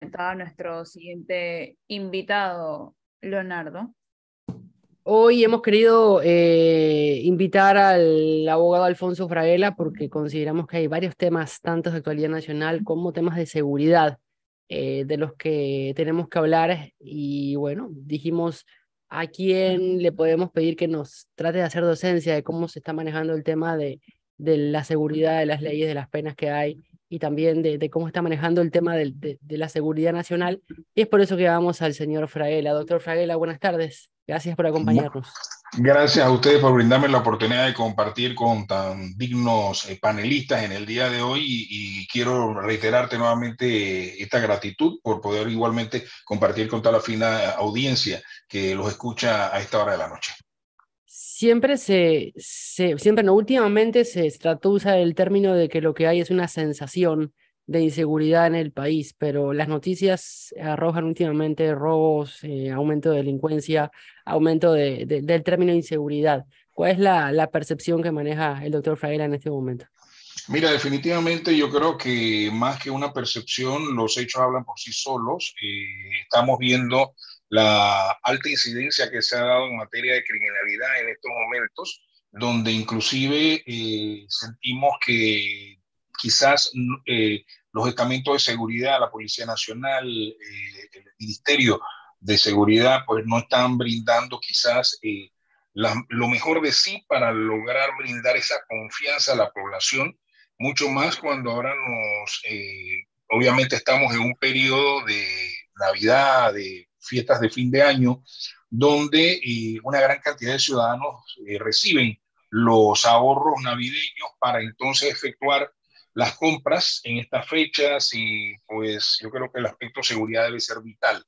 a nuestro siguiente invitado, Leonardo. Hoy hemos querido eh, invitar al abogado Alfonso Fraguela porque consideramos que hay varios temas, tanto de actualidad nacional como temas de seguridad, eh, de los que tenemos que hablar. Y bueno, dijimos a quién le podemos pedir que nos trate de hacer docencia de cómo se está manejando el tema de, de la seguridad, de las leyes, de las penas que hay y también de, cómo está manejando el tema de, de, la seguridad nacional. Y es por eso que vamos al señor Fraguela. Doctor Fraguela, buenas tardes. Gracias por acompañarnos. Gracias a ustedes por brindarme la oportunidad de compartir con tan dignos eh, panelistas en el día de hoy y, quiero reiterarte nuevamente esta gratitud por poder igualmente compartir con toda la fina audiencia que los escucha a esta hora de la noche siempre se, se, siempre no, últimamente se trató de usar el término de que lo que hay es una sensación de inseguridad en el país, pero las noticias arrojan últimamente robos, eh, aumento de delincuencia, aumento de, del término inseguridad. ¿Cuál es la, la percepción que maneja el doctor Fraguela en este momento? Mira, definitivamente yo creo que más que una percepción, los hechos hablan por sí solos. Eh, estamos viendo la alta incidencia que se ha dado en materia de criminalidad en estos momentos, donde inclusive eh, sentimos que quizás eh, los estamentos de seguridad, la Policía Nacional, eh, el Ministerio de Seguridad, pues no están brindando quizás lo mejor de sí para lograr brindar esa confianza a la población, mucho más cuando ahora nos, obviamente estamos en un periodo de Navidad, de fiestas de fin de año, donde eh, una gran cantidad de ciudadanos eh, reciben los ahorros navideños para entonces efectuar las compras en estas fechas y pues yo creo que el aspecto seguridad debe ser vital.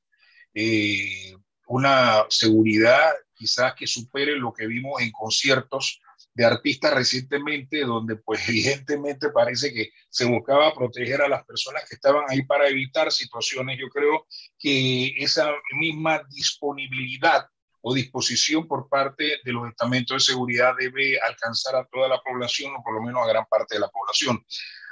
Eh, una seguridad quizás que supere lo que vimos en conciertos de artistas recientemente, donde pues evidentemente parece que se buscaba proteger a las personas que estaban ahí para evitar situaciones. Yo creo que esa misma disponibilidad o disposición por parte de los estamentos de seguridad debe alcanzar a toda la población o por lo menos a gran parte de la población.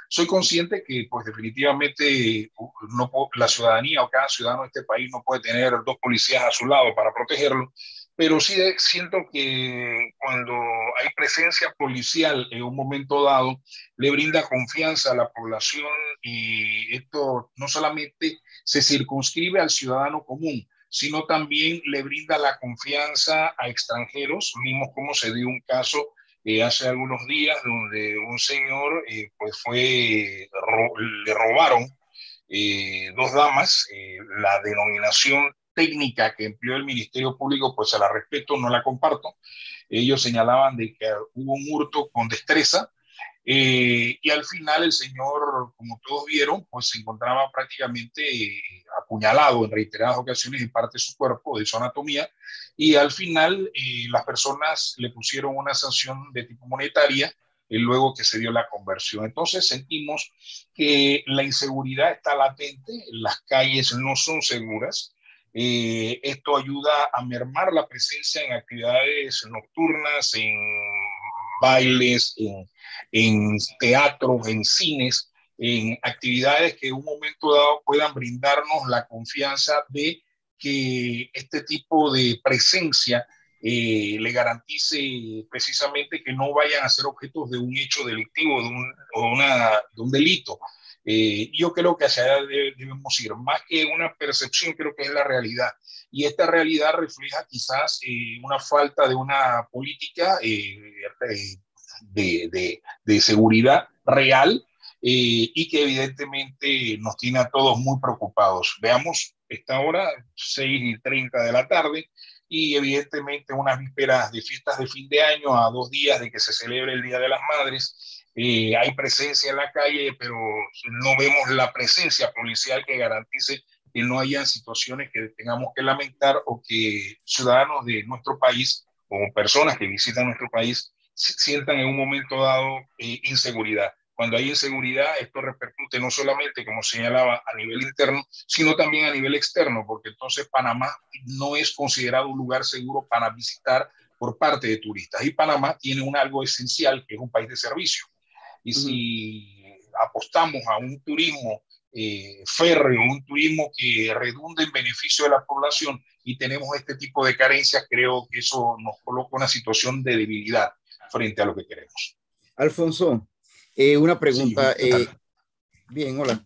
Soy consciente que pues definitivamente no, la ciudadanía o cada ciudadano de este país no puede tener dos policías a su lado para protegerlo, pero sí siento que cuando hay presencia policial en un momento dado, le brinda confianza a la población y esto no solamente se circunscribe al ciudadano común, sino también le brinda la confianza a extranjeros. Vimos cómo se dio un caso eh, hace algunos días donde un señor eh, pues fue, le robaron eh, dos damas, la denominación técnica que empleó el Ministerio Público, pues se la respeto, no la comparto. Ellos señalaban de que hubo un hurto con destreza eh, y al final el señor, como todos vieron, pues se encontraba prácticamente eh, apuñalado en reiteradas ocasiones en parte de su cuerpo, de su anatomía, y al final eh, las personas le pusieron una sanción de tipo monetaria luego que se dio la conversión. Entonces sentimos que la inseguridad está latente, las calles no son seguras, eh, esto ayuda a mermar la presencia en actividades nocturnas, en bailes, en, en teatros, en cines, en actividades que en un momento dado puedan brindarnos la confianza de que este tipo de presencia eh, le garantice precisamente que no vayan a ser objetos de un hecho delictivo de o una, de un delito. Eh, yo creo que hacia allá debemos ir, más que una percepción, creo que es la realidad. Y esta realidad refleja quizás eh, una falta de una política eh, de, de, de, seguridad real y que evidentemente nos tiene a todos muy preocupados. Veamos esta hora, 6 y 30 de la tarde, y evidentemente unas vísperas de fiestas de fin de año a dos días de que se celebre el Día de las Madres eh, hay presencia en la calle, pero no vemos la presencia policial que garantice que no haya situaciones que tengamos que lamentar o que ciudadanos de nuestro país o personas que visitan nuestro país sientan en un momento dado eh, inseguridad. Cuando hay inseguridad, esto repercute no solamente, como señalaba, a nivel interno, sino también a nivel externo, porque entonces Panamá no es considerado un lugar seguro para visitar por parte de turistas. Y Panamá tiene un algo esencial, que es un país de servicio. Y si apostamos a un turismo eh, férreo, un turismo que redunde en beneficio de la población y tenemos este tipo de carencias, creo que eso nos coloca una situación de debilidad frente a lo que queremos. Alfonso, eh, una pregunta. Eh, bien, hola.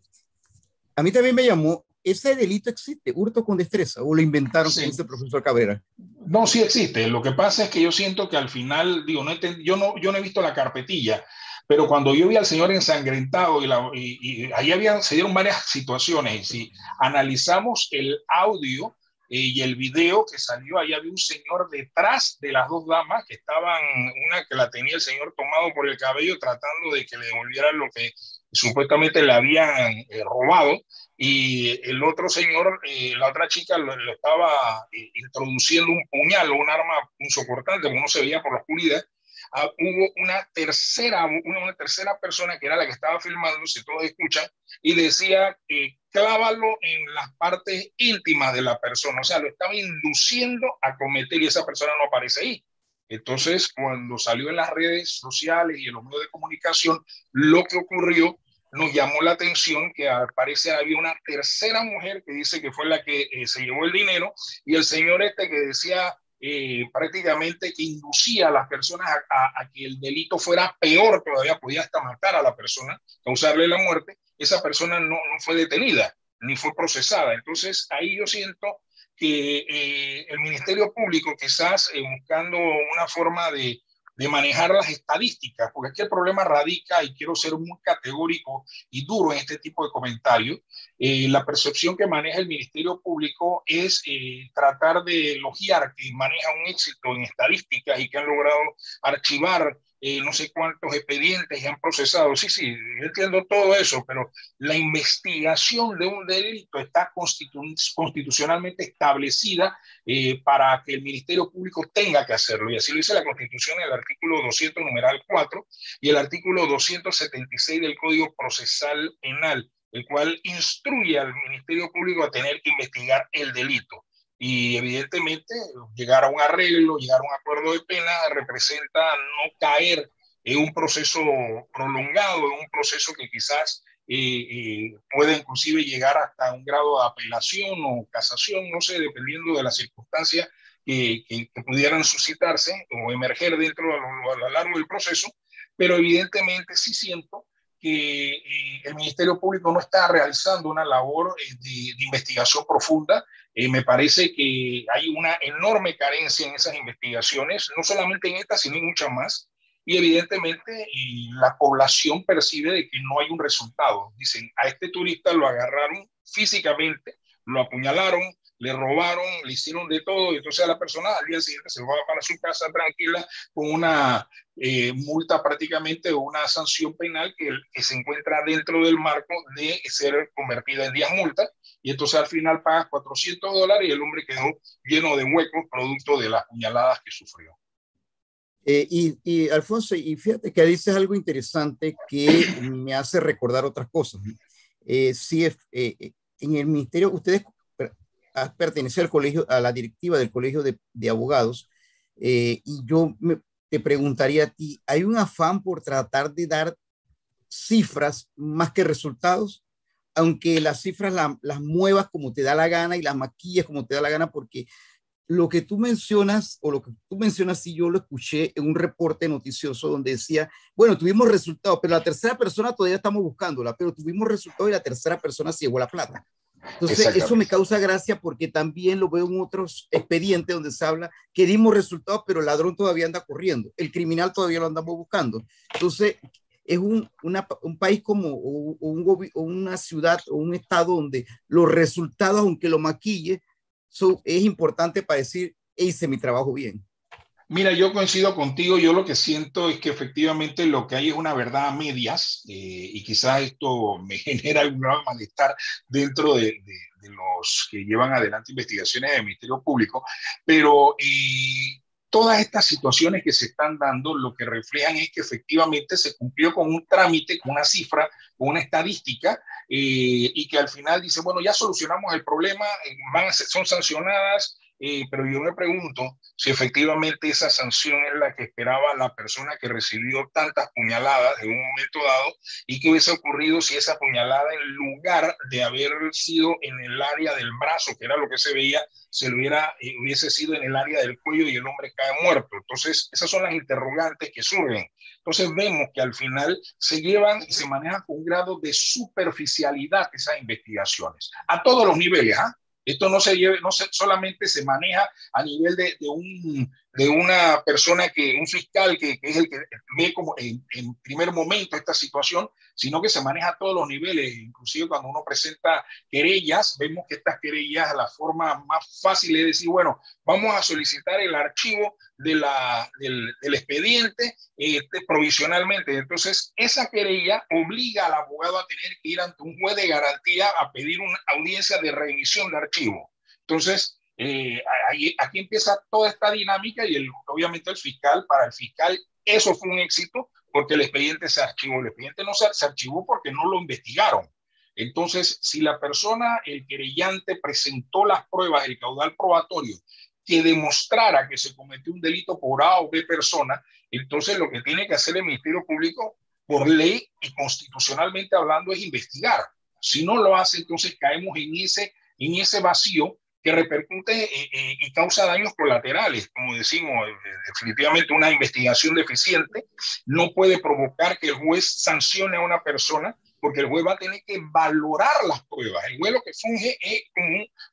A mí también me llamó, ¿ese delito existe, hurto con destreza, o lo inventaron, sí. el profesor Cabrera? No, sí existe. Lo que pasa es que yo siento que al final, digo, no yo, no, yo no he visto la carpetilla, pero cuando yo vi al señor ensangrentado y, la, y, ahí habían, se dieron varias situaciones, y si analizamos el audio eh, y el video que salió, ahí había un señor detrás de las dos damas que estaban, una que la tenía el señor tomado por el cabello tratando de que le devolvieran lo que supuestamente le habían eh, robado y el otro señor, eh, la otra chica le estaba eh, introduciendo un puñal o un arma punzocortante, como no se veía por la oscuridad, Hubo una tercera, una, tercera persona que era la que estaba filmando, si todos escuchan, y decía, clávalo en las partes íntimas de la persona, o sea, lo estaba induciendo a cometer y esa persona no aparece ahí. Entonces, cuando salió en las redes sociales y en los medios de comunicación, lo que ocurrió nos llamó la atención que al había una tercera mujer que dice que fue la que eh, se llevó el dinero y el señor este que decía eh, prácticamente que inducía a las personas a, que el delito fuera peor todavía, podía hasta matar a la persona, causarle la muerte, esa persona no, no fue detenida ni fue procesada. Entonces ahí yo siento que eh, el Ministerio Público quizás eh, buscando una forma de, de manejar las estadísticas, porque aquí el problema radica, y quiero ser muy categórico y duro en este tipo de comentarios, eh, la percepción que maneja el Ministerio Público es eh, tratar de elogiar que maneja un éxito en estadísticas y que han logrado archivar no sé cuántos expedientes han procesado. Sí, sí, yo entiendo todo eso, pero la investigación de un delito está constitu constitucionalmente establecida eh, para que el Ministerio Público tenga que hacerlo. Y así lo dice la Constitución en el artículo 200, numeral 4, y el artículo 276 del Código Procesal Penal, el cual instruye al Ministerio Público a tener que investigar el delito y evidentemente llegar a un arreglo, llegar a un acuerdo de pena representa no caer en un proceso prolongado, en un proceso que quizás eh, eh, puede inclusive llegar hasta un grado de apelación o casación, no sé, dependiendo de las circunstancias que, que, que pudieran suscitarse o emerger dentro a lo, a lo largo del proceso, pero evidentemente sí siento que eh, el Ministerio Público no está realizando una labor eh, de, de, investigación profunda. Eh, me parece que hay una enorme carencia en esas investigaciones, no solamente en esta, sino en muchas más. Y evidentemente la población percibe de que no hay un resultado. Dicen, a este turista lo agarraron físicamente, lo apuñalaron, le robaron, le hicieron de todo, y entonces a la persona al día siguiente se va para su casa tranquila con una eh, multa prácticamente o una sanción penal que, que, se encuentra dentro del marco de ser convertida en 10 multas, y entonces al final pagas 400 dólares y el hombre quedó lleno de huecos producto de las puñaladas que sufrió. Eh, y, y, Alfonso, y fíjate que dices algo interesante que me hace recordar otras cosas. Eh, sí, eh, en el ministerio, ustedes pertenece al colegio, a la directiva del colegio de, de abogados, eh, y yo me, te preguntaría a ti, ¿hay un afán por tratar de dar cifras más que resultados? Aunque las cifras la, las muevas como te da la gana y las maquillas como te da la gana, porque lo que tú mencionas, o lo que tú mencionas, si yo lo escuché en un reporte noticioso donde decía, bueno, tuvimos resultados, pero la tercera persona todavía estamos buscándola, pero tuvimos resultados y la tercera persona se llevó la plata. Entonces, eso me causa gracia porque también lo veo en otros expedientes donde se habla que dimos resultados, pero el ladrón todavía anda corriendo, el criminal todavía lo andamos buscando. Entonces, es un, una, un país como o, o un, o una ciudad o un estado donde los resultados, aunque lo maquille, son, es importante para decir, hice mi trabajo bien. Mira, yo coincido contigo. Yo lo que siento es que efectivamente lo que hay es una verdad a medias eh, y quizás esto me genera algún malestar dentro de, de, de, los que llevan adelante investigaciones del Ministerio Público, pero eh, todas estas situaciones que se están dando lo que reflejan es que efectivamente se cumplió con un trámite, con una cifra, con una estadística eh, y que al final dice, bueno, ya solucionamos el problema, van a ser, son sancionadas pero yo me pregunto si efectivamente esa sanción es la que esperaba la persona que recibió tantas puñaladas en un momento dado y qué hubiese ocurrido si esa puñalada en lugar de haber sido en el área del brazo, que era lo que se veía, se hubiera, eh, hubiese sido en el área del cuello y el hombre cae muerto. Entonces, esas son las interrogantes que surgen. Entonces, vemos que al final se llevan y se manejan con un grado de superficialidad esas investigaciones, a todos los niveles. ¿ah? Esto no se lleve, no se, solamente se maneja a nivel de, de, un, de una persona que, un fiscal que, es el que ve como en, en, primer momento esta situación, sino que se maneja a todos los niveles. Inclusive cuando uno presenta querellas, vemos que estas querellas, la forma más fácil es decir, bueno, vamos a solicitar el archivo de la, del, del expediente este, provisionalmente. Entonces, esa querella obliga al abogado a tener que ir ante un juez de garantía a pedir una audiencia de revisión de archivo. Entonces, eh, ahí, aquí empieza toda esta dinámica y el, obviamente el fiscal, para el fiscal, eso fue un éxito porque el expediente se archivó. El expediente no se, se archivó porque no lo investigaron. Entonces, si la persona, el querellante, presentó las pruebas, el caudal probatorio, que demostrara que se cometió un delito por A o B persona, entonces lo que tiene que hacer el Ministerio Público, por ley y constitucionalmente hablando, es investigar. Si no lo hace, entonces caemos en ese, en ese vacío que repercute y causa daños colaterales. Como decimos, eh, definitivamente una investigación deficiente no puede provocar que el juez sancione a una persona porque el juez va a tener que valorar las pruebas. El juez lo que funge es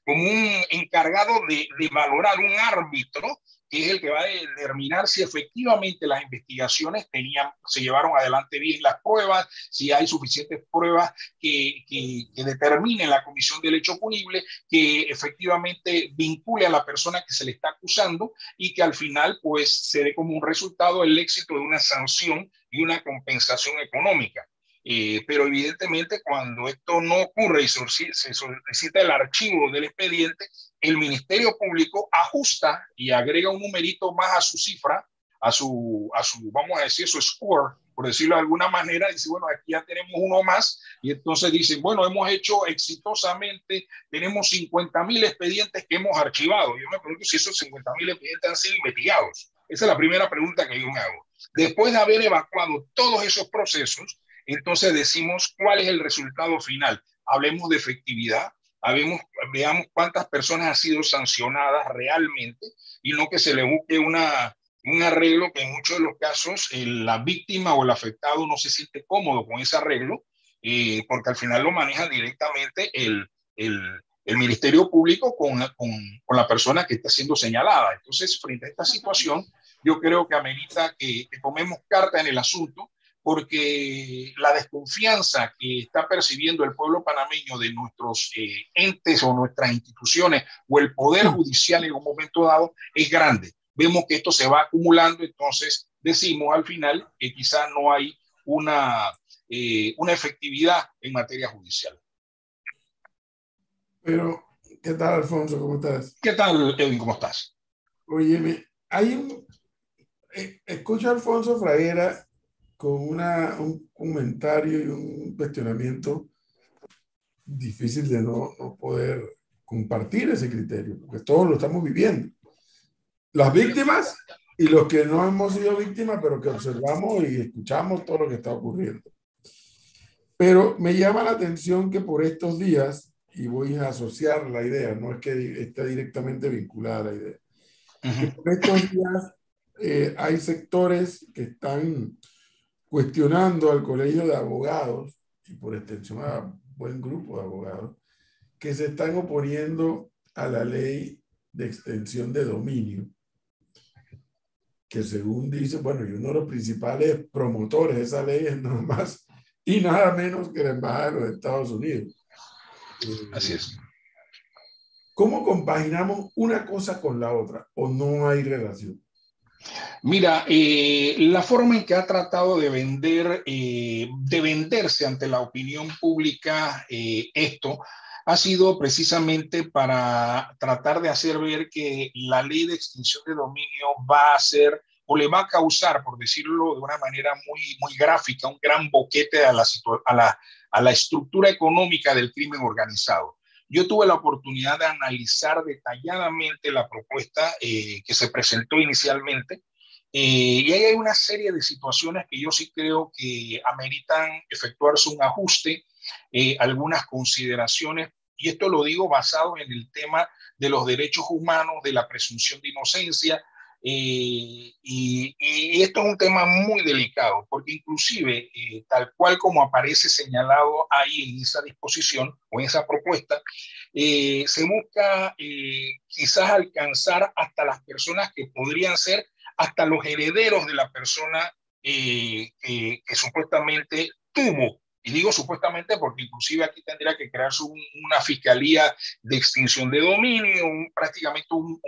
como un, encargado de valorar, un árbitro que es el que va a determinar si efectivamente las investigaciones tenían, se llevaron adelante bien las pruebas, si hay suficientes pruebas que, que, determinen la comisión del hecho punible, que efectivamente vincule a la persona que se le está acusando y que al final pues se dé como un resultado el éxito de una sanción y una compensación económica. Eh, pero evidentemente cuando esto no ocurre y se solicita el archivo del expediente, el Ministerio Público ajusta y agrega un numerito más a su cifra, a su, a su vamos a decir, su score, por decirlo de alguna manera, dice, bueno, aquí ya tenemos uno más, y entonces dicen, bueno, hemos hecho exitosamente, tenemos 50 mil expedientes que hemos archivado. Yo me pregunto si esos 50 mil expedientes han sido investigados. Esa es la primera pregunta que yo me hago. Después de haber evacuado todos esos procesos, entonces decimos cuál es el resultado final. Hablemos de efectividad, hablemos, veamos cuántas personas han sido sancionadas realmente y no que se le busque una, un arreglo que en muchos de los casos eh, la víctima o el afectado no se siente cómodo con ese arreglo, eh, porque al final lo maneja directamente el, el, el Ministerio Público con, con, con, la persona que está siendo señalada. Entonces, frente a esta situación, yo creo que amerita que, que tomemos carta en el asunto porque la desconfianza que está percibiendo el pueblo panameño de nuestros eh, entes o nuestras instituciones o el poder judicial en un momento dado es grande. Vemos que esto se va acumulando, entonces decimos al final que quizás no hay una, eh, una efectividad en materia judicial. Pero, ¿qué tal, Alfonso? ¿Cómo estás? ¿Qué tal, Edwin? ¿Cómo estás? Oye, hay un... Eh, escucho a Alfonso Fraguera con una, un comentario y un cuestionamiento difícil de no, no, poder compartir ese criterio, porque todos lo estamos viviendo. Las víctimas y los que no hemos sido víctimas, pero que observamos y escuchamos todo lo que está ocurriendo. Pero me llama la atención que por estos días, y voy a asociar la idea, no es que esté directamente vinculada a la idea, que por estos días eh, hay sectores que están cuestionando al colegio de abogados y por extensión a buen grupo de abogados que se están oponiendo a la ley de extensión de dominio, que según dice, bueno, y uno de los principales promotores de esa ley es nada más y nada menos que la Embajada de los Estados Unidos. Así es. ¿Cómo compaginamos una cosa con la otra o no hay relación? Mira, eh, la forma en que ha tratado de vender, eh, de venderse ante la opinión pública eh, esto, ha sido precisamente para tratar de hacer ver que la ley de extinción de dominio va a ser o le va a causar, por decirlo de una manera muy, muy gráfica, un gran boquete a la, estructura económica del crimen organizado. Yo tuve la oportunidad de analizar detalladamente la propuesta eh, que se presentó inicialmente eh, y ahí hay una serie de situaciones que yo sí creo que ameritan efectuarse un ajuste, eh, algunas consideraciones, y esto lo digo basado en el tema de los derechos humanos, de la presunción de inocencia, y, esto es un tema muy delicado, porque inclusive, eh, tal cual como aparece señalado ahí en esa disposición o en esa propuesta, eh, se busca eh, quizás alcanzar hasta las personas que podrían ser hasta los herederos de la persona que supuestamente tuvo y digo supuestamente porque inclusive aquí tendría que crearse una fiscalía de extinción de dominio, prácticamente un,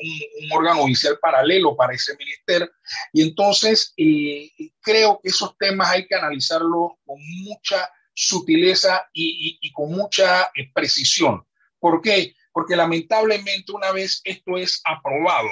órgano oficial paralelo para ese ministerio. Y entonces eh, creo que esos temas hay que analizarlos con mucha sutileza y, con mucha eh, precisión. ¿Por qué? Porque lamentablemente una vez esto es aprobado,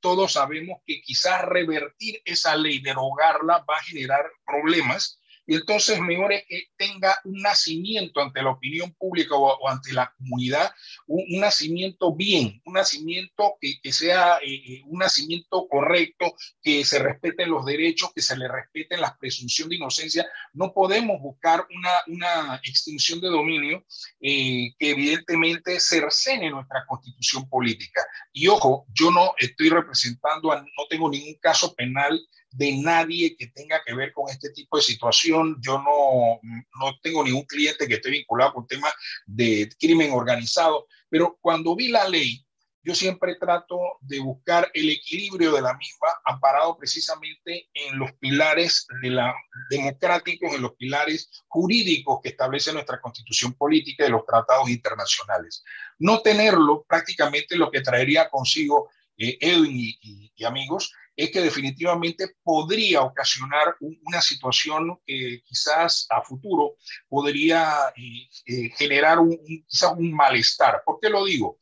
todos sabemos que quizás revertir esa ley, derogarla, va a generar problemas y entonces mejor es que tenga un nacimiento ante la opinión pública o, ante la comunidad, un, nacimiento bien, un nacimiento que, sea eh, eh, un nacimiento correcto, que se respeten los derechos, que se le respeten las presunción de inocencia. No podemos buscar una, una extinción de dominio eh, que evidentemente cercene nuestra constitución política. Y ojo, yo no estoy representando, no tengo ningún caso penal de nadie que tenga que ver con este tipo de situación. Yo no, no tengo ningún cliente que esté vinculado con temas de crimen organizado, pero cuando vi la ley, yo siempre trato de buscar el equilibrio de la misma, amparado precisamente en los pilares de la, democráticos, en los pilares jurídicos que establece nuestra constitución política y los tratados internacionales. No tenerlo prácticamente lo que traería consigo eh, Edwin y amigos es que definitivamente podría ocasionar una situación que quizás a futuro podría eh, eh, generar un, quizás un malestar. ¿Por qué lo digo?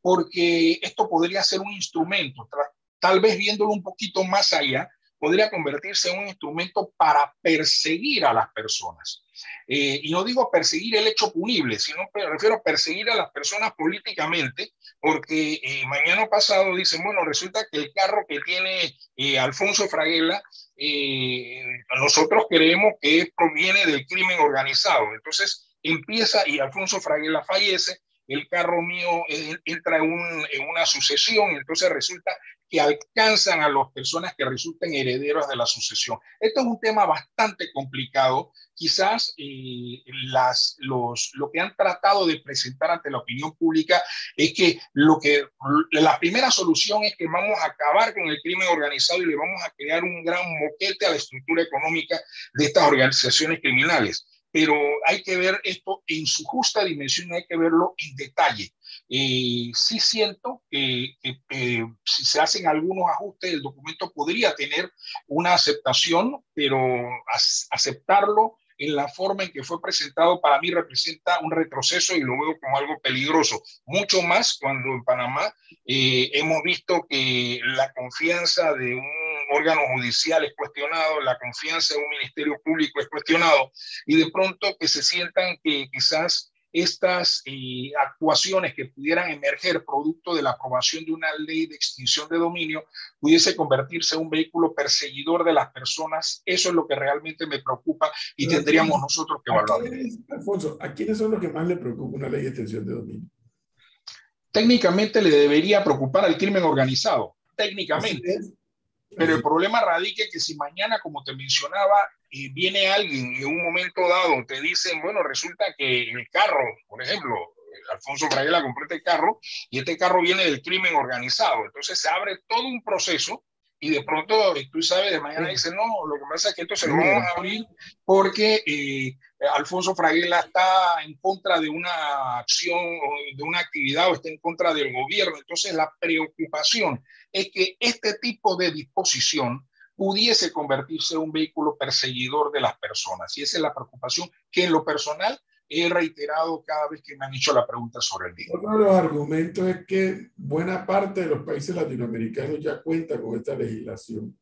Porque esto podría ser un instrumento, tal vez viéndolo un poquito más allá, podría convertirse en un instrumento para perseguir a las personas. Eh, y no digo perseguir el hecho punible, sino me refiero a perseguir a las personas políticamente, porque eh, mañana pasado dicen, bueno, resulta que el carro que tiene eh, Alfonso Fraguela, nosotros creemos que proviene del crimen organizado. Entonces empieza y Alfonso Fraguela fallece, el carro mío entra en, en, una sucesión, entonces resulta que alcanzan a las personas que resulten herederos de la sucesión. Esto es un tema bastante complicado. Quizás eh, las, los, lo que han tratado de presentar ante la opinión pública es que, lo que la primera solución es que vamos a acabar con el crimen organizado y le vamos a crear un gran moquete a la estructura económica de estas organizaciones criminales pero hay que ver esto en su justa dimensión, hay que verlo en detalle. Eh, sí siento que, si se hacen algunos ajustes, el documento podría tener una aceptación, pero aceptarlo en la forma en que fue presentado para mí representa un retroceso y lo veo como algo peligroso. Mucho más cuando en Panamá eh, hemos visto que la confianza de un órgano judicial es cuestionado, la confianza de un ministerio público es cuestionado y de pronto que se sientan que quizás estas eh, actuaciones que pudieran emerger producto de la aprobación de una ley de extinción de dominio pudiese convertirse en un vehículo perseguidor de las personas. Eso es lo que realmente me preocupa y tendríamos nosotros que evaluar. Alfonso, ¿a quiénes son los que más le preocupa una ley de extinción de dominio? Técnicamente le debería preocupar al crimen organizado, técnicamente. Pero el problema radica que si mañana, como te mencionaba, y viene alguien y en un momento dado te dicen, bueno, resulta que el carro, por ejemplo, Alfonso Fraguela compró este carro y este carro viene del crimen organizado. Entonces se abre todo un proceso y de pronto tú sabes, de mañana dicen, no, lo que pasa es que esto se lo vamos a abrir porque eh, Alfonso Fraguela está en contra de una acción o de una actividad o está en contra del gobierno. Entonces la preocupación es que este tipo de disposición pudiese convertirse en un vehículo perseguidor de las personas. Y esa es la preocupación que en lo personal he reiterado cada vez que me han hecho la pregunta sobre el mismo. Otro de los argumentos es que buena parte de los países latinoamericanos ya cuentan con esta legislación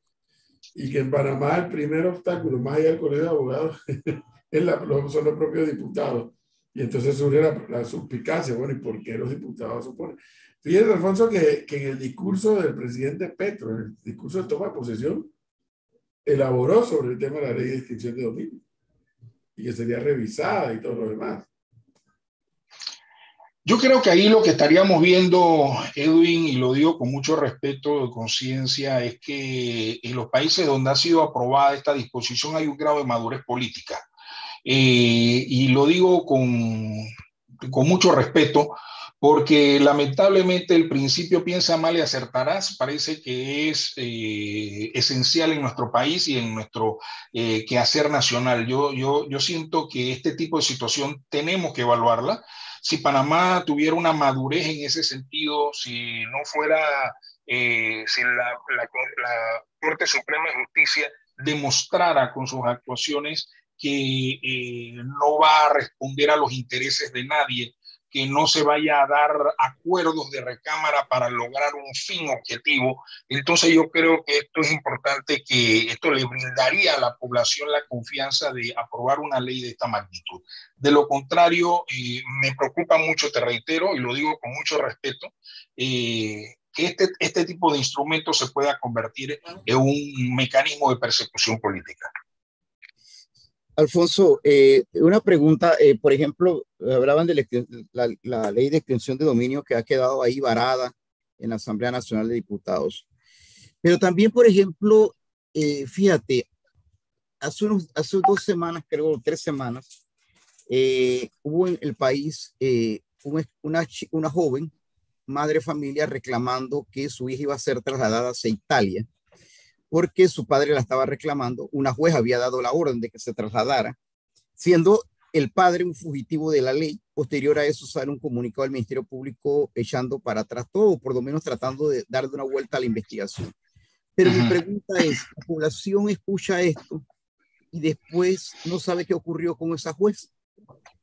y que en Panamá el primer obstáculo, más allá del colegio de abogados, es la, son los propios diputados. Y entonces surge la, la suspicacia, bueno, ¿y por qué los diputados oponen? Fíjate, Alfonso, que, que en el discurso del presidente Petro, en el discurso de toma de posesión, elaboró sobre el tema de la ley de extinción de dominio y que sería revisada y todo lo demás. Yo creo que ahí lo que estaríamos viendo, Edwin, y lo digo con mucho respeto de conciencia, es que en los países donde ha sido aprobada esta disposición hay un grado de madurez política. Eh, y lo digo con, con mucho respeto, porque lamentablemente el principio piensa mal y acertarás parece que es eh, esencial en nuestro país y en nuestro eh, quehacer nacional. Yo, yo, yo siento que este tipo de situación tenemos que evaluarla si Panamá tuviera una madurez en ese sentido, si no fuera, eh, si la, Corte Suprema de Justicia demostrara con sus actuaciones que eh, no va a responder a los intereses de nadie, que no se vaya a dar acuerdos de recámara para lograr un fin objetivo. Entonces yo creo que esto es importante, que esto le brindaría a la población la confianza de aprobar una ley de esta magnitud. De lo contrario, eh, me preocupa mucho, te reitero, y lo digo con mucho respeto, eh, que este, este tipo de instrumentos se pueda convertir en un mecanismo de persecución política. Alfonso, eh, una pregunta, eh, por ejemplo, hablaban de la, ley de extensión de dominio que ha quedado ahí varada en la Asamblea Nacional de Diputados. Pero también, por ejemplo, eh, fíjate, hace, unos, hace dos semanas, creo, tres semanas, hubo en el país una, una joven, madre familia, reclamando que su hija iba a ser trasladada hacia Italia porque su padre la estaba reclamando. Una jueza había dado la orden de que se trasladara, siendo el padre un fugitivo de la ley. Posterior a eso sale un comunicado del Ministerio Público echando para atrás todo, por lo menos tratando de darle una vuelta a la investigación. Pero mi pregunta es, la población escucha esto y después no sabe qué ocurrió con esa jueza.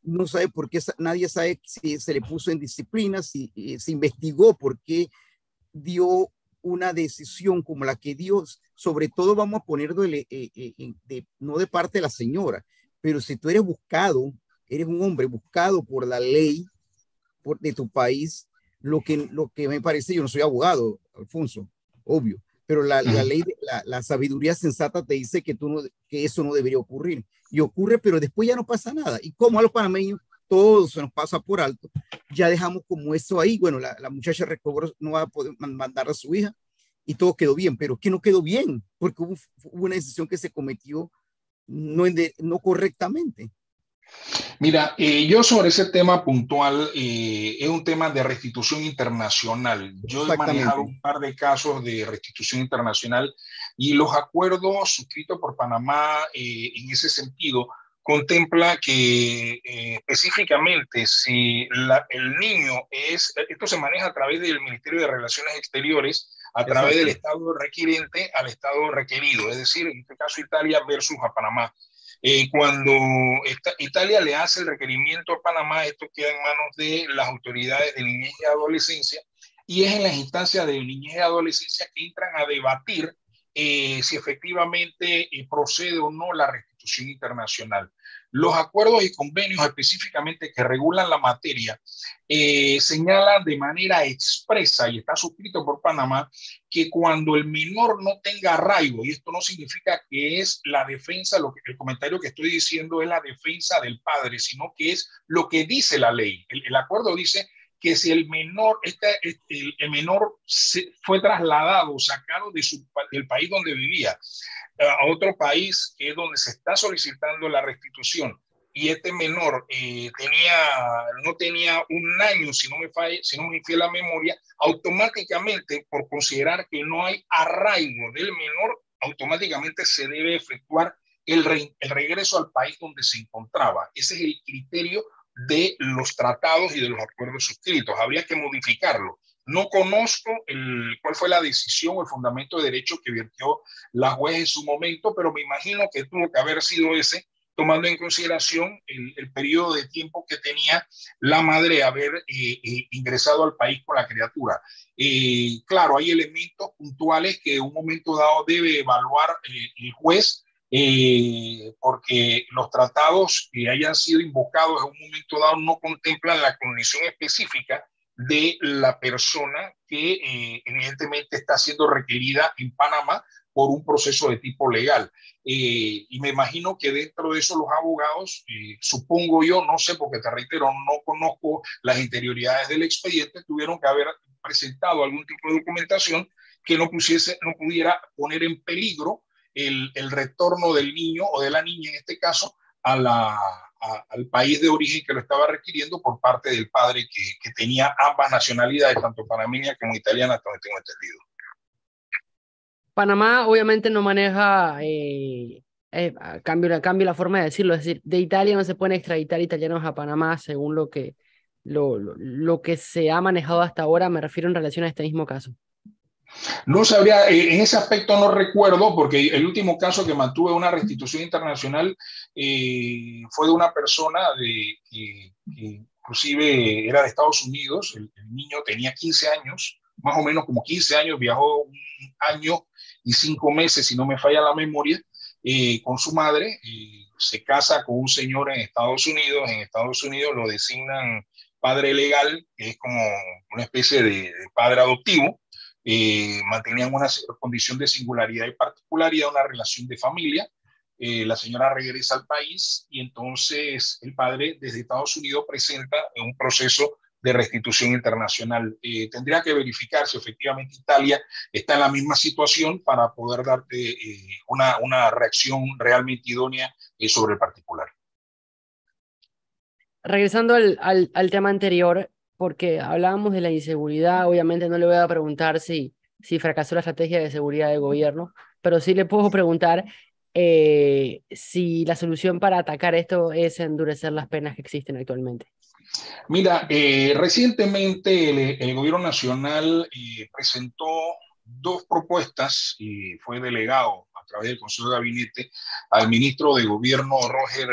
No sabe por qué, nadie sabe si se le puso en disciplina, si eh, se investigó por qué dio una decisión como la que Dios, sobre todo vamos a ponerlo eh, eh, de, no de parte de la señora, pero si tú eres buscado, eres un hombre buscado por la ley por, de tu país, lo que, lo que me parece, yo no soy abogado, Alfonso, obvio, pero la, la ley, la, la, sabiduría sensata te dice que, tú no, que eso no debería ocurrir. Y ocurre, pero después ya no pasa nada. Y como a los panameños todo se nos pasa por alto, ya dejamos como eso ahí, bueno, la, la muchacha recobró, no va a poder mandar a su hija y todo quedó bien, pero que no quedó bien, porque hubo, una decisión que se cometió no, no correctamente. Mira, eh, yo sobre ese tema puntual, eh, es un tema de restitución internacional. Yo he manejado un par de casos de restitución internacional y los acuerdos suscritos por Panamá eh, en ese sentido contempla que eh, específicamente si el niño es, esto se maneja a través del Ministerio de Relaciones Exteriores, a través del Estado requiriente al Estado requerido, es decir, en este caso Italia versus a Panamá. Eh, cuando Italia le hace el requerimiento a Panamá, esto queda en manos de las autoridades de niñez y adolescencia, y es en las instancias de niñez y adolescencia que entran a debatir eh, si efectivamente procede o no la restitución internacional. Los acuerdos y convenios específicamente que regulan la materia eh, señalan de manera expresa, y está suscrito por Panamá, que cuando el menor no tenga arraigo, y esto no significa que es la defensa, el comentario que estoy diciendo es la defensa del padre, sino que es lo que dice la ley. El, acuerdo dice que si el menor, este, este el, menor se, fue trasladado, sacado de su, del país donde vivía, a otro país que es donde se está solicitando la restitución y este menor eh, tenía, no tenía un año, si no me falla, si no me falla la memoria, automáticamente, por considerar que no hay arraigo del menor, automáticamente se debe efectuar el, el regreso al país donde se encontraba. Ese es el criterio de los tratados y de los acuerdos suscritos. Habría que modificarlo. No conozco el, cuál fue la decisión o el fundamento de derecho que vertió la juez en su momento, pero me imagino que tuvo que haber sido ese, tomando en consideración el, periodo de tiempo que tenía la madre haber eh, eh, ingresado al país con la criatura. Eh, claro, hay elementos puntuales que en un momento dado debe evaluar el juez eh, porque los tratados que hayan sido invocados en un momento dado no contemplan la condición específica de la persona que eh, evidentemente está siendo requerida en Panamá por un proceso de tipo legal. Eh, y me imagino que dentro de eso los abogados, supongo yo, no sé, porque te reitero, no conozco las interioridades del expediente, tuvieron que haber presentado algún tipo de documentación que no, pusiese, no pudiera poner en peligro el, el, retorno del niño o de la niña, en este caso, a al país de origen que lo estaba requiriendo por parte del padre que, que tenía ambas nacionalidades, tanto panameña como italiana, hasta donde tengo entendido. Panamá obviamente no maneja, eh, eh, cambio, la forma de decirlo, es decir, de Italia no se pueden extraditar italianos a Panamá según lo que, lo, lo que se ha manejado hasta ahora, me refiero en relación a este mismo caso. No sabría, eh, en ese aspecto no recuerdo, porque el último caso que mantuve una restitución internacional eh, fue de una persona de, que, que, inclusive era de Estados Unidos, el, el, niño tenía 15 años, más o menos como 15 años, viajó un año y cinco meses, si no me falla la memoria, eh, con su madre, se casa con un señor en Estados Unidos, en Estados Unidos lo designan padre legal, que es como una especie de, de padre adoptivo, eh, mantenían una condición de singularidad y particularidad, una relación de familia. Eh, la señora regresa al país y entonces el padre desde Estados Unidos presenta un proceso de restitución internacional. Eh, tendría que verificar si efectivamente Italia está en la misma situación para poder darte eh, una, una, reacción realmente idónea eh, sobre el particular. Regresando al, al, al tema anterior, porque hablábamos de la inseguridad, obviamente no le voy a preguntar si, si fracasó la estrategia de seguridad del gobierno, pero sí le puedo preguntar eh, si la solución para atacar esto es endurecer las penas que existen actualmente. Mira, eh, recientemente el, el, gobierno nacional eh, presentó dos propuestas y fue delegado a través del Consejo de Gabinete al ministro de Gobierno Roger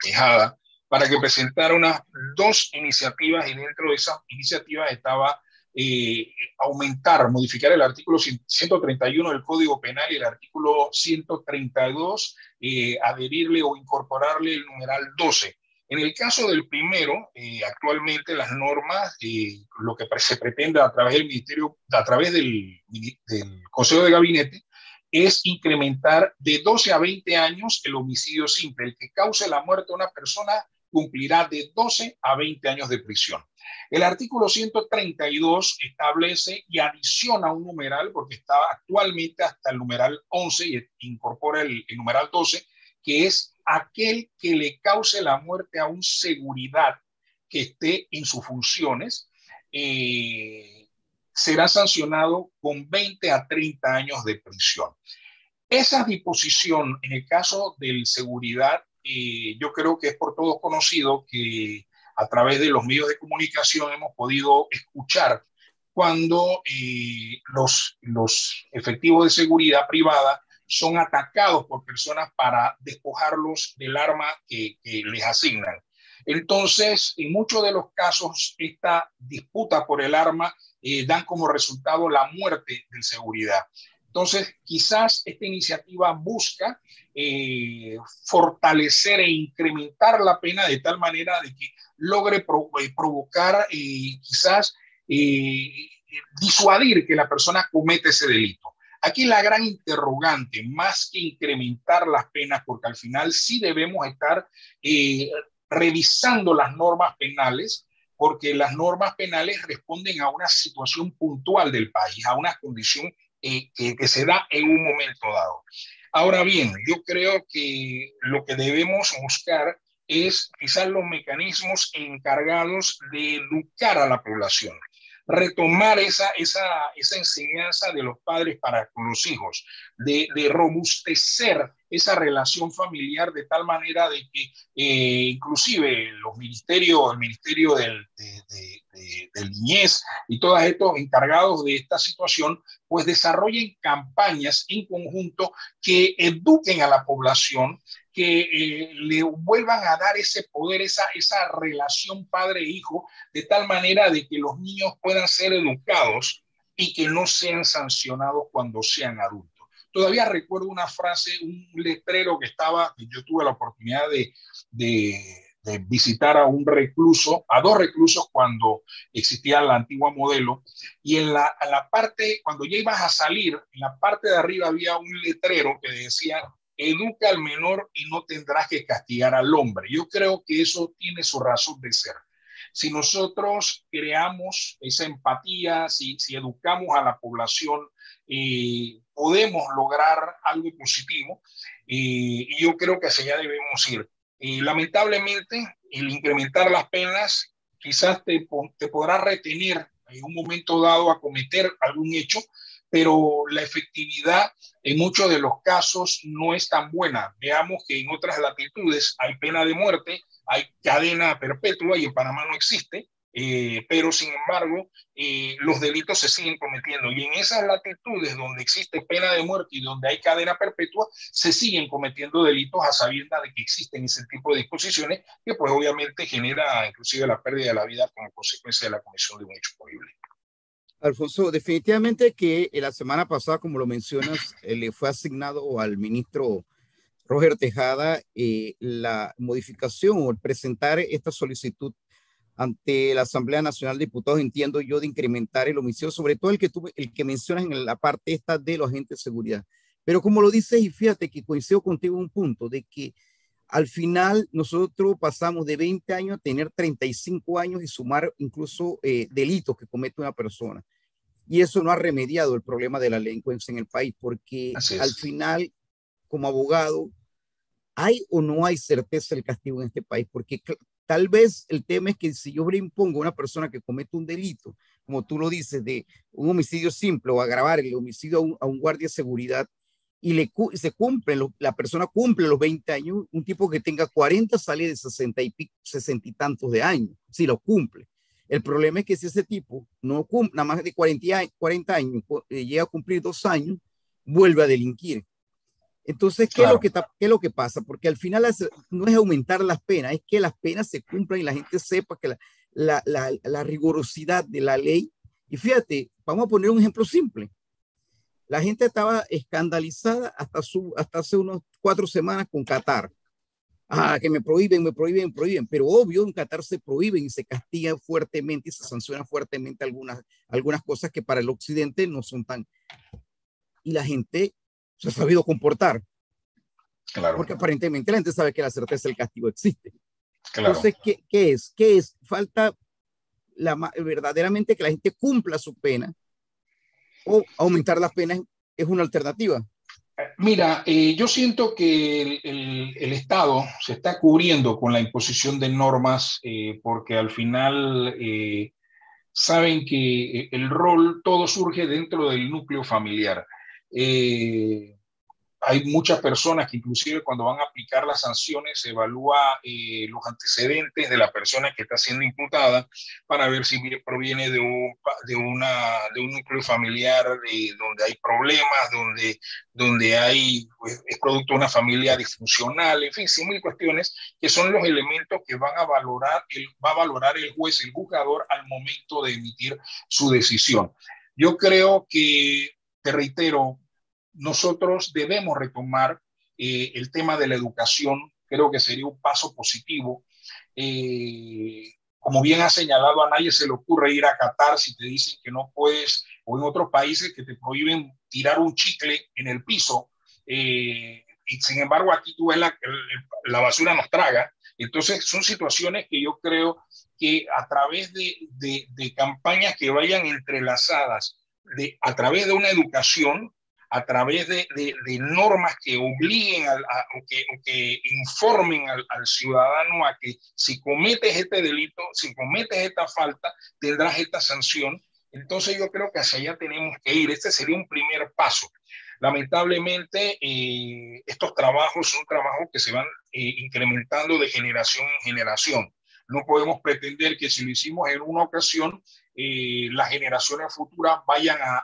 Tejada para que presentara unas dos iniciativas y dentro de esas iniciativas estaba eh, aumentar, modificar el artículo 131 del Código Penal y el artículo 132, eh, adherirle o incorporarle el numeral 12. En el caso del primero, eh, actualmente las normas, eh, lo que se pretende a través del Ministerio, a través del, del Consejo de Gabinete, es incrementar de 12 a 20 años el homicidio simple. El que cause la muerte a una persona cumplirá de 12 a 20 años de prisión. El artículo 132 establece y adiciona un numeral, porque está actualmente hasta el numeral 11 y incorpora el, numeral 12, que es aquel que le cause la muerte a un seguridad que esté en sus funciones, eh, será sancionado con 20 a 30 años de prisión. Esa disposición, en el caso del seguridad, yo creo que es por todos conocido que a través de los medios de comunicación hemos podido escuchar cuando eh, los, los efectivos de seguridad privada son atacados por personas para despojarlos del arma que, que, les asignan. Entonces, en muchos de los casos, esta disputa por el arma eh, dan como resultado la muerte del seguridad. Entonces, quizás esta iniciativa busca eh, fortalecer e incrementar la pena de tal manera de que logre eh, provocar eh, quizás eh, disuadir que la persona cometa ese delito. Aquí la gran interrogante, más que incrementar las penas, porque al final sí debemos estar revisando las normas penales, porque las normas penales responden a una situación puntual del país, a una condición que, se da en un momento dado. Ahora bien, yo creo que lo que debemos buscar es quizás los mecanismos encargados de educar a la población, retomar esa, esa, esa enseñanza de los padres para los hijos, de, robustecer esa relación familiar de tal manera de que eh, inclusive los ministerios, el Ministerio del, de, de, de, de, niñez y todos estos encargados de esta situación, pues desarrollen campañas en conjunto que eduquen a la población que eh, le vuelvan a dar ese poder, esa, esa relación padre-hijo, de tal manera de que los niños puedan ser educados y que no sean sancionados cuando sean adultos. todavía recuerdo una frase, un letrero que estaba, yo tuve la oportunidad de, de, visitar a un recluso, a dos reclusos cuando existía la antigua modelo, y en la, en la parte, cuando ya ibas a salir, en la parte de arriba había un letrero que decía, educa al menor y no tendrás que castigar al hombre. Yo creo que eso tiene su razón de ser. Si nosotros creamos esa empatía, si, educamos a la población, eh, podemos lograr algo positivo eh, y yo creo que hacia allá debemos ir. Y lamentablemente, el incrementar las penas quizás te, te podrá retener en un momento dado a cometer algún hecho, pero la efectividad en muchos de los casos no es tan buena. Veamos que en otras latitudes hay pena de muerte, hay cadena perpetua y en Panamá no existe, eh, pero sin embargo eh, los delitos se siguen cometiendo y en esas latitudes donde existe pena de muerte y donde hay cadena perpetua se siguen cometiendo delitos a sabiendas de que existen ese tipo de disposiciones que pues obviamente genera inclusive la pérdida de la vida como consecuencia de la comisión de un hecho punible. Alfonso, definitivamente que la semana pasada, como lo mencionas, eh, le fue asignado al ministro Roger Tejada la modificación o el presentar esta solicitud ante la Asamblea Nacional de Diputados, entiendo yo, de incrementar el homicidio, sobre todo el que, tuve, el que mencionas en la parte esta de los agentes de seguridad. Pero como lo dices, y fíjate que coincido contigo en un punto, de que al final nosotros pasamos de 20 años a tener 35 años y sumar incluso eh, delitos que comete una persona. Y eso no ha remediado el problema de la delincuencia en el país, porque al final, como abogado, ¿hay o no hay certeza del castigo en este país? Porque Tal vez el tema es que si yo le impongo a una persona que comete un delito, como tú lo dices, de un homicidio simple o agravar el homicidio a un, guardia de seguridad, y le, se cumple, la persona cumple los 20 años, un tipo que tenga 40 sale de 60 y, 60 y tantos de años, si lo cumple. El problema es que si ese tipo no cumple, nada más de 40, 40 años, eh, llega a cumplir dos años, vuelve a delinquir. Entonces, ¿qué, es lo que ¿qué es lo que pasa? Porque al final no es aumentar las penas, es que las penas se cumplan y la gente sepa que la, la, la, rigurosidad de la ley. Y fíjate, vamos a poner un ejemplo simple. La gente estaba escandalizada hasta, su, hasta hace unos cuatro semanas con Qatar. Ah, que me prohíben, me prohíben, me prohíben. Pero obvio, en Qatar se prohíben y se castigan fuertemente y se sancionan fuertemente algunas, algunas cosas que para el occidente no son tan... Y la gente se ha sabido comportar. Claro. Porque aparentemente la gente sabe que la certeza del castigo existe. Claro. Entonces, ¿qué, ¿qué, es? ¿Qué es? Falta la, verdaderamente que la gente cumpla su pena o aumentar las penas es una alternativa. Mira, eh, yo siento que el, Estado se está cubriendo con la imposición de normas eh, porque al final eh, saben que el rol, todo surge dentro del núcleo familiar. Hay muchas personas que inclusive cuando van a aplicar las sanciones se evalúa eh, los antecedentes de la persona que está siendo imputada para ver si proviene de un, de una, de un núcleo familiar donde hay problemas, donde, donde hay, pues, es producto de una familia disfuncional, en fin, sí, mil cuestiones que son los elementos que van a valorar, el, va a valorar el juez, el juzgador al momento de emitir su decisión. Yo creo que te reitero, nosotros debemos retomar eh, el tema de la educación, creo que sería un paso positivo. Eh, como bien ha señalado, a nadie se le ocurre ir a Qatar si te dicen que no puedes, o en otros países que te prohíben tirar un chicle en el piso. Eh, y sin embargo, aquí tú ves la, la, basura nos traga. Entonces, son situaciones que yo creo que a través de, de, de campañas que vayan entrelazadas de, a través de una educación, a través de, de, normas que obliguen a, o, que, informen al, al, ciudadano a que si cometes este delito, si cometes esta falta, tendrás esta sanción. Entonces yo creo que hacia allá tenemos que ir. Este sería un primer paso. Lamentablemente, eh, estos trabajos son trabajos que se van eh, incrementando de generación en generación. No podemos pretender que si lo hicimos en una ocasión, eh, las generaciones futuras vayan a,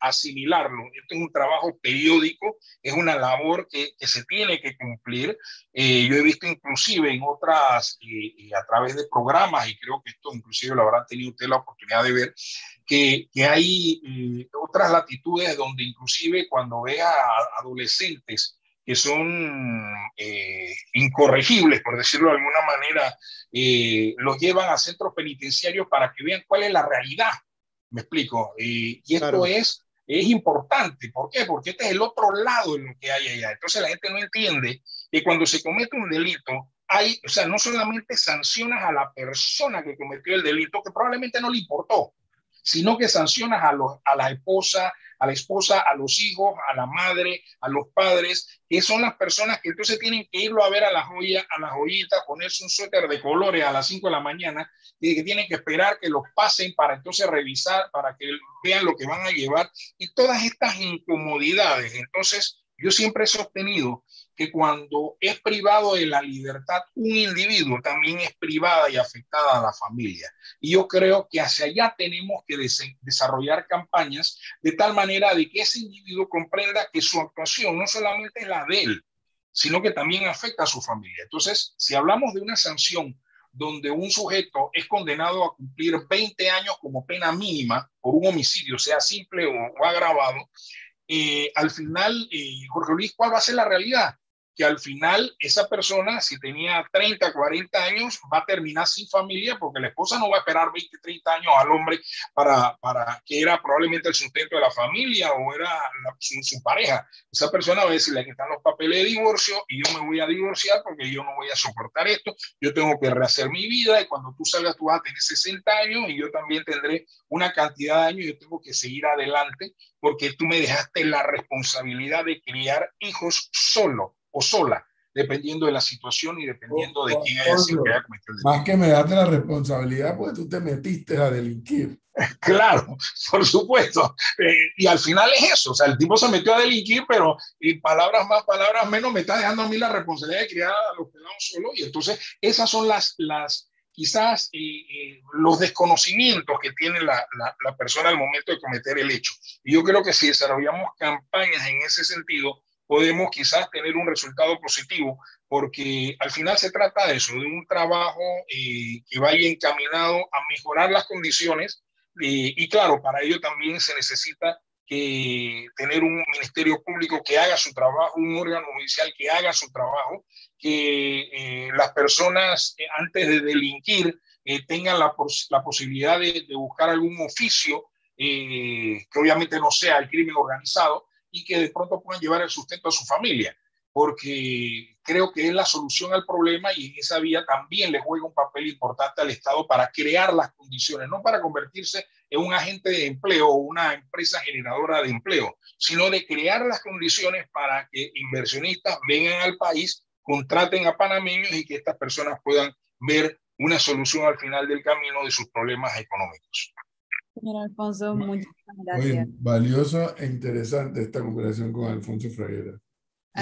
asimilarlo. Esto es un trabajo periódico, es una labor que, se tiene que cumplir. Eh, yo he visto inclusive en otras, eh, a través de programas, y creo que esto inclusive lo habrán tenido usted la oportunidad de ver, que, que hay eh, otras latitudes donde inclusive cuando ve a adolescentes que son eh, incorregibles, por decirlo de alguna manera, eh, los llevan a centros penitenciarios para que vean cuál es la realidad. Me explico. y esto es, es importante. ¿Por qué? Porque este es el otro lado de lo que hay allá. Entonces la gente no entiende que cuando se comete un delito, hay, o sea, no solamente sancionas a la persona que cometió el delito, que probablemente no le importó, sino que sancionas a, los, a la esposa, a la esposa, a los hijos, a la madre, a los padres, que son las personas que entonces tienen que irlo a ver a la joya, a la joyita, ponerse un suéter de colores a las 5 de la mañana y que tienen que esperar que los pasen para entonces revisar, para que vean lo que van a llevar y todas estas incomodidades. Entonces, yo siempre he sostenido que cuando es privado de la libertad un individuo, también es privada y afectada a la familia. Y yo creo que hacia allá tenemos que desarrollar campañas de tal manera de que ese individuo comprenda que su actuación no solamente es la de él, sino que también afecta a su familia. Entonces, si hablamos de una sanción donde un sujeto es condenado a cumplir 20 años como pena mínima por un homicidio, sea simple o, agravado, eh, al final, eh, Jorge Luis, ¿cuál va a ser la realidad? Que al final esa persona, si tenía 30, 40 años, va a terminar sin familia porque la esposa no va a esperar 20, 30 años al hombre para, para que era probablemente el sustento de la familia o era su, pareja. Esa persona va a decirle que están los papeles de divorcio y yo me voy a divorciar porque yo no voy a soportar esto, yo tengo que rehacer mi vida y cuando tú salgas tú vas a tener 60 años y yo también tendré una cantidad de años y yo tengo que seguir adelante porque tú me dejaste la responsabilidad de criar hijos solo o sola, dependiendo de la situación y dependiendo de quién haya sido que haya cometido el delito. Más que me date la responsabilidad, porque tú te metiste a delinquir. Claro, por supuesto. Eh, y al final es eso, o sea, el tipo se metió a delinquir, pero y palabras más, palabras menos, me está dejando a mí la responsabilidad de criar a los pelados solo. Y entonces esas son las, las quizás eh, eh, los desconocimientos que tiene la, la, la, persona al momento de cometer el hecho. Y yo creo que si desarrollamos campañas en ese sentido, podemos quizás tener un resultado positivo, porque al final se trata de eso, de un trabajo eh, que vaya encaminado a mejorar las condiciones eh, y claro, para ello también se necesita que tener un ministerio público que haga su trabajo, un órgano judicial que haga su trabajo, que eh, las personas antes de delinquir tengan la, posibilidad de, buscar algún oficio que obviamente no sea el crimen organizado, y que de pronto puedan llevar el sustento a su familia, porque creo que es la solución al problema y en esa vía también le juega un papel importante al Estado para crear las condiciones, no para convertirse en un agente de empleo o una empresa generadora de empleo, sino de crear las condiciones para que inversionistas vengan al país, contraten a panameños y que estas personas puedan ver una solución al final del camino de sus problemas económicos. Señor Alfonso, muchísimas gracias. valioso e interesante esta conversación con Alfonso Fraguera.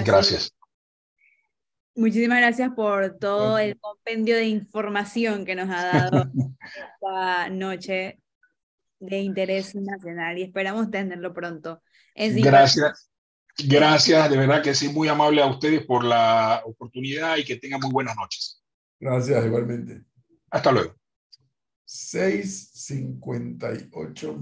Gracias. Muchísimas gracias por todo el compendio de información que nos ha dado esta noche de interés nacional y esperamos tenerlo pronto. gracias. Gracias, de verdad que sí, muy amable a ustedes por la oportunidad y que tengan muy buenas noches. Gracias, igualmente. Hasta luego. 6.58